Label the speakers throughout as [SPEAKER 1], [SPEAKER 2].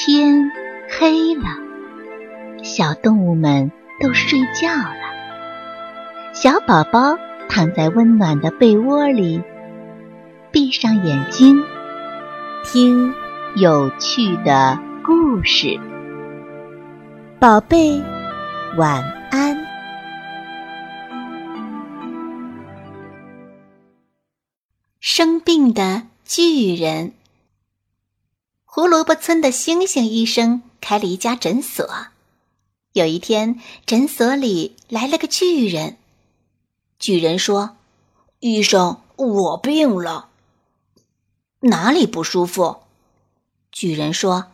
[SPEAKER 1] 天黑了，小动物们都睡觉了。小宝宝躺在温暖的被窝里，闭上眼睛，听有趣的故事。宝贝，晚安。
[SPEAKER 2] 生病的巨人。胡萝卜村的星星医生开了一家诊所。有一天，诊所里来了个巨人。巨人说：“
[SPEAKER 3] 医生，我病了，
[SPEAKER 2] 哪里不舒服？”
[SPEAKER 3] 巨人说：“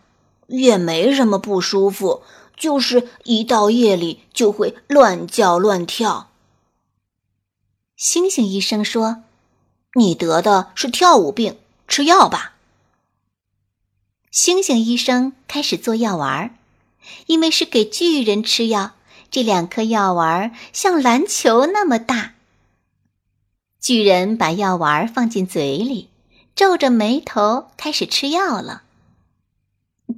[SPEAKER 3] 也没什么不舒服，就是一到夜里就会乱叫乱跳。”
[SPEAKER 2] 星星医生说：“你得的是跳舞病，吃药吧。”星星医生开始做药丸儿，因为是给巨人吃药，这两颗药丸儿像篮球那么大。巨人把药丸儿放进嘴里，皱着眉头开始吃药了。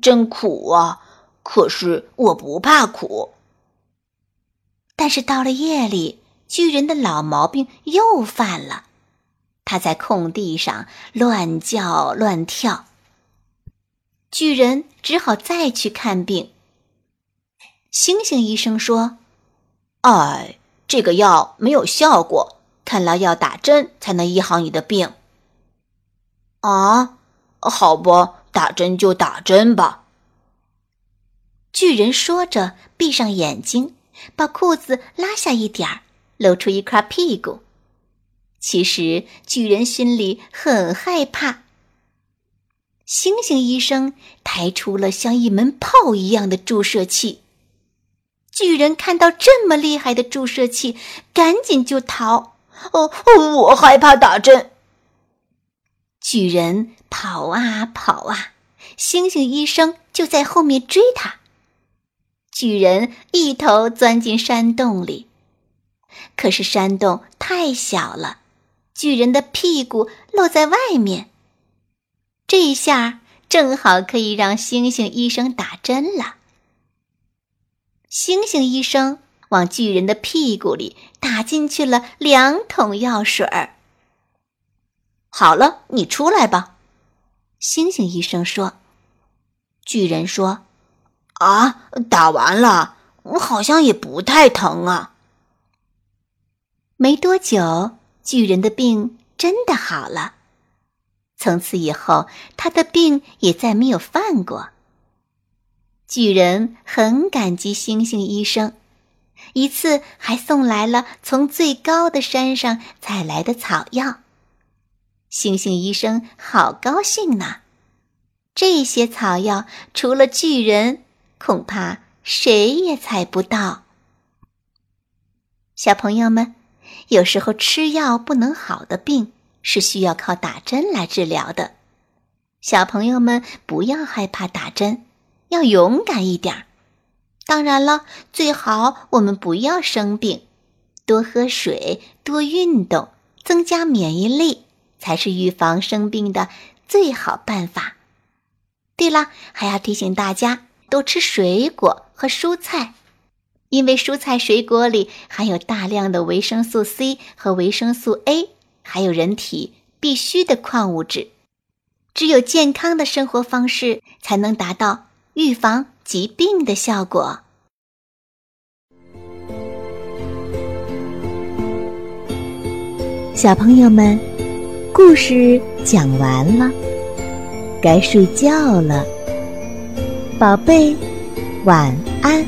[SPEAKER 3] 真苦啊！可是我不怕苦。
[SPEAKER 2] 但是到了夜里，巨人的老毛病又犯了，他在空地上乱叫乱跳。巨人只好再去看病。星星医生说：“
[SPEAKER 3] 哎，这个药没有效果，看来要打针才能医好你的病。”啊，好吧，打针就打针吧。
[SPEAKER 2] 巨人说着，闭上眼睛，把裤子拉下一点儿，露出一块屁股。其实，巨人心里很害怕。星星医生抬出了像一门炮一样的注射器。巨人看到这么厉害的注射器，赶紧就逃。
[SPEAKER 3] 哦，我害怕打针。
[SPEAKER 2] 巨人跑啊跑啊，星星医生就在后面追他。巨人一头钻进山洞里，可是山洞太小了，巨人的屁股露在外面。这一下正好可以让星星医生打针了。星星医生往巨人的屁股里打进去了两桶药水儿。好了，你出来吧，星星医生说。巨人说：“
[SPEAKER 3] 啊，打完了，好像也不太疼啊。”
[SPEAKER 2] 没多久，巨人的病真的好了。从此以后，他的病也再没有犯过。巨人很感激星星医生，一次还送来了从最高的山上采来的草药。星星医生好高兴呐！这些草药除了巨人，恐怕谁也采不到。小朋友们，有时候吃药不能好的病。是需要靠打针来治疗的，小朋友们不要害怕打针，要勇敢一点儿。当然了，最好我们不要生病，多喝水，多运动，增加免疫力，才是预防生病的最好办法。对了，还要提醒大家多吃水果和蔬菜，因为蔬菜水果里含有大量的维生素 C 和维生素 A。还有人体必需的矿物质，只有健康的生活方式才能达到预防疾病的效果。
[SPEAKER 1] 小朋友们，故事讲完了，该睡觉了，宝贝，晚安。